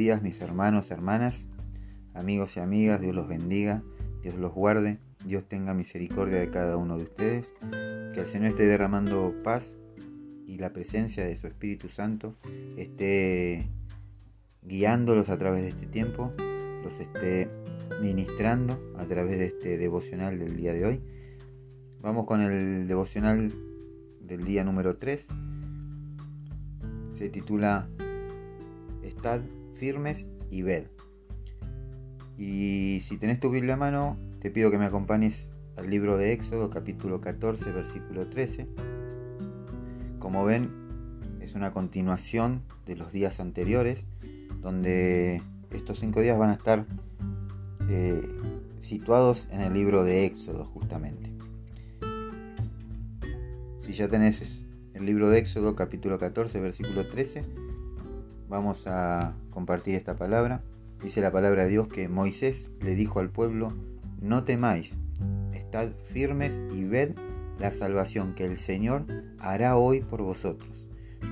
días mis hermanos, hermanas, amigos y amigas, Dios los bendiga, Dios los guarde, Dios tenga misericordia de cada uno de ustedes, que el Señor esté derramando paz y la presencia de su Espíritu Santo esté guiándolos a través de este tiempo, los esté ministrando a través de este devocional del día de hoy. Vamos con el devocional del día número 3. Se titula Estad firmes y ved. Y si tenés tu Biblia a mano, te pido que me acompañes al libro de Éxodo, capítulo 14, versículo 13. Como ven, es una continuación de los días anteriores, donde estos cinco días van a estar eh, situados en el libro de Éxodo, justamente. Si ya tenés el libro de Éxodo, capítulo 14, versículo 13, vamos a compartir esta palabra. Dice la palabra de Dios que Moisés le dijo al pueblo, no temáis, estad firmes y ved la salvación que el Señor hará hoy por vosotros,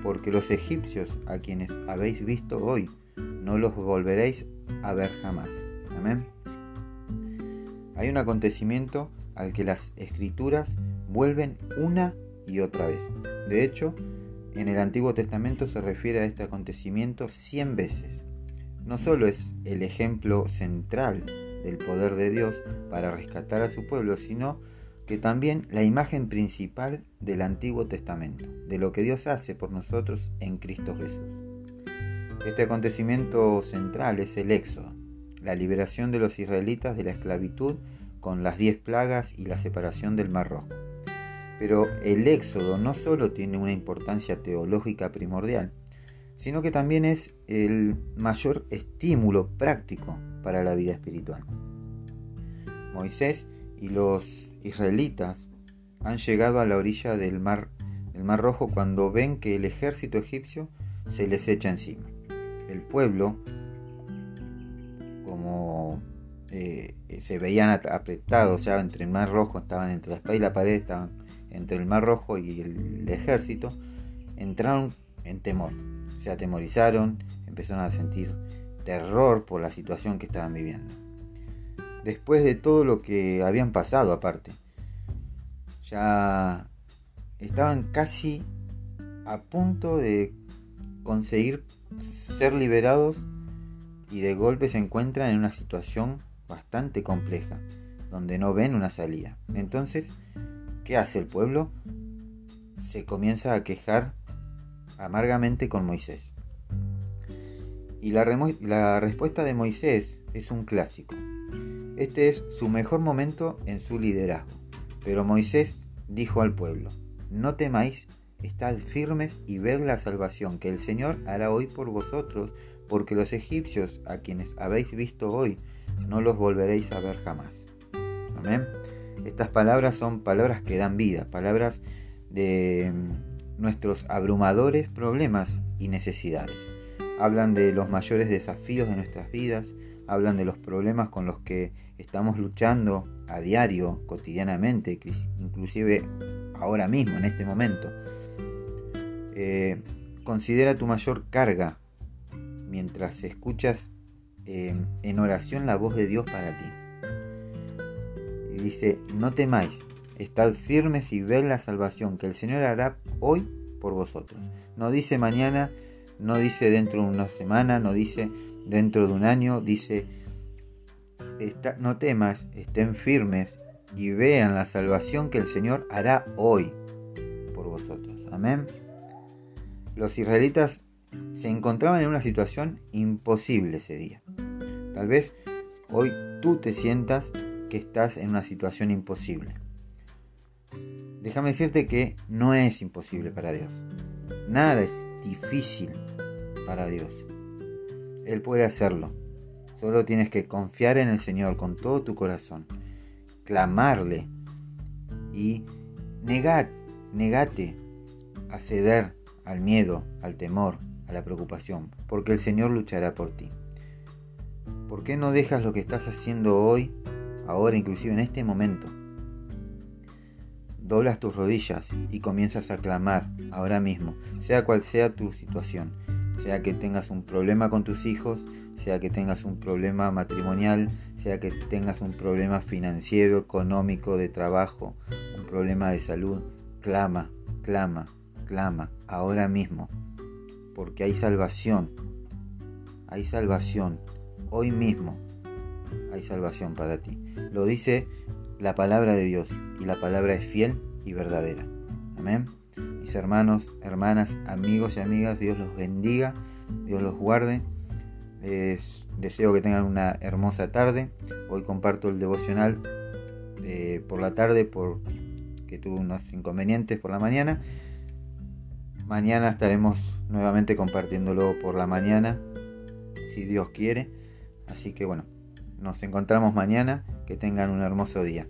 porque los egipcios a quienes habéis visto hoy, no los volveréis a ver jamás. Amén. Hay un acontecimiento al que las escrituras vuelven una y otra vez. De hecho, en el Antiguo Testamento se refiere a este acontecimiento 100 veces no solo es el ejemplo central del poder de Dios para rescatar a su pueblo, sino que también la imagen principal del Antiguo Testamento, de lo que Dios hace por nosotros en Cristo Jesús. Este acontecimiento central es el Éxodo, la liberación de los israelitas de la esclavitud con las diez plagas y la separación del Mar Rojo. Pero el Éxodo no solo tiene una importancia teológica primordial, sino que también es el mayor estímulo práctico para la vida espiritual. Moisés y los israelitas han llegado a la orilla del mar, del mar Rojo cuando ven que el ejército egipcio se les echa encima. El pueblo, como eh, se veían apretados ya entre el mar rojo, estaban entre la espada y la pared, estaban entre el mar rojo y el ejército, entraron en temor se atemorizaron, empezaron a sentir terror por la situación que estaban viviendo. Después de todo lo que habían pasado aparte, ya estaban casi a punto de conseguir ser liberados y de golpe se encuentran en una situación bastante compleja, donde no ven una salida. Entonces, ¿qué hace el pueblo? Se comienza a quejar amargamente con Moisés. Y la, la, respuesta de Moisés es un clásico. Este es su mejor momento en su liderazgo. Pero Moisés dijo al pueblo, no temáis, estad firmes y ved la salvación que el Señor hará hoy por vosotros, porque los egipcios a quienes habéis visto hoy, no los volveréis a ver jamás. Amén. Estas palabras son palabras que dan vida, palabras de nuestros abrumadores problemas y necesidades. Hablan de los mayores desafíos de nuestras vidas, hablan de los problemas con los que estamos luchando a diario, cotidianamente, inclusive ahora mismo, en este momento. Eh, considera tu mayor carga mientras escuchas eh, en oración la voz de Dios para ti. Dice, no temáis, Estad firmes y ved la salvación que el Señor hará hoy por vosotros. No dice mañana, no dice dentro de una semana, no dice dentro de un año, dice no temas, estén firmes y vean la salvación que el Señor hará hoy por vosotros. Amén. Los israelitas se encontraban en una situación imposible ese día. Tal vez hoy tú te sientas que estás en una situación imposible. Déjame decirte que no es imposible para Dios. Nada es difícil para Dios. Él puede hacerlo. Solo tienes que confiar en el Señor con todo tu corazón, clamarle y negar, negate a ceder al miedo, al temor, a la preocupación, porque el Señor luchará por ti. ¿Por qué no dejas lo que estás haciendo hoy, ahora, inclusive en este momento? doblas tus rodillas y comienzas a clamar ahora mismo, sea cual sea tu situación, sea que tengas un problema con tus hijos, sea que tengas un problema matrimonial, sea que tengas un problema financiero, económico, de trabajo, un problema de salud, clama, clama, clama, ahora mismo, porque hay salvación, hay salvación, hoy mismo hay salvación para ti. Lo dice la palabra de Dios y la palabra es fiel y verdadera. Amén. Mis hermanos, hermanas, amigos y amigas, Dios los bendiga, Dios los guarde. Les deseo que tengan una hermosa tarde. Hoy comparto el devocional eh, por la tarde porque tuve unos inconvenientes por la mañana. Mañana estaremos nuevamente compartiéndolo por la mañana, si Dios quiere. Así que bueno, nos encontramos mañana. Que tengan un hermoso día.